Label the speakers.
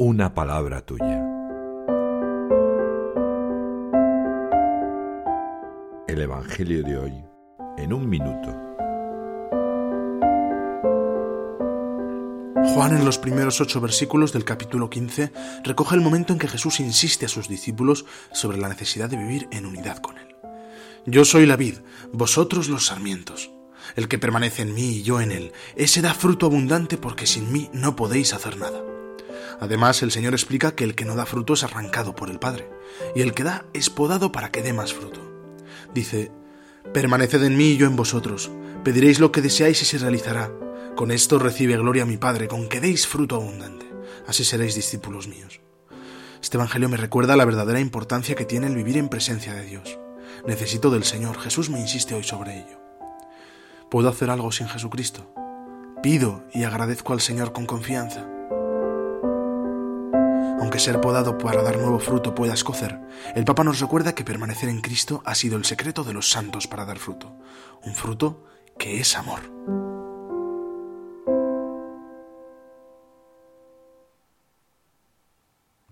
Speaker 1: una palabra tuya. El Evangelio de hoy en un minuto.
Speaker 2: Juan en los primeros ocho versículos del capítulo 15 recoge el momento en que Jesús insiste a sus discípulos sobre la necesidad de vivir en unidad con Él. Yo soy la vid, vosotros los sarmientos. El que permanece en mí y yo en él, ese da fruto abundante porque sin mí no podéis hacer nada. Además, el Señor explica que el que no da fruto es arrancado por el Padre, y el que da es podado para que dé más fruto. Dice, Permaneced en mí y yo en vosotros, pediréis lo que deseáis y se realizará. Con esto recibe gloria mi Padre, con que deis fruto abundante. Así seréis discípulos míos. Este Evangelio me recuerda la verdadera importancia que tiene el vivir en presencia de Dios. Necesito del Señor, Jesús me insiste hoy sobre ello. ¿Puedo hacer algo sin Jesucristo? Pido y agradezco al Señor con confianza. Aunque ser podado para dar nuevo fruto pueda escocer, el Papa nos recuerda que permanecer en Cristo ha sido el secreto de los santos para dar fruto, un fruto que es amor.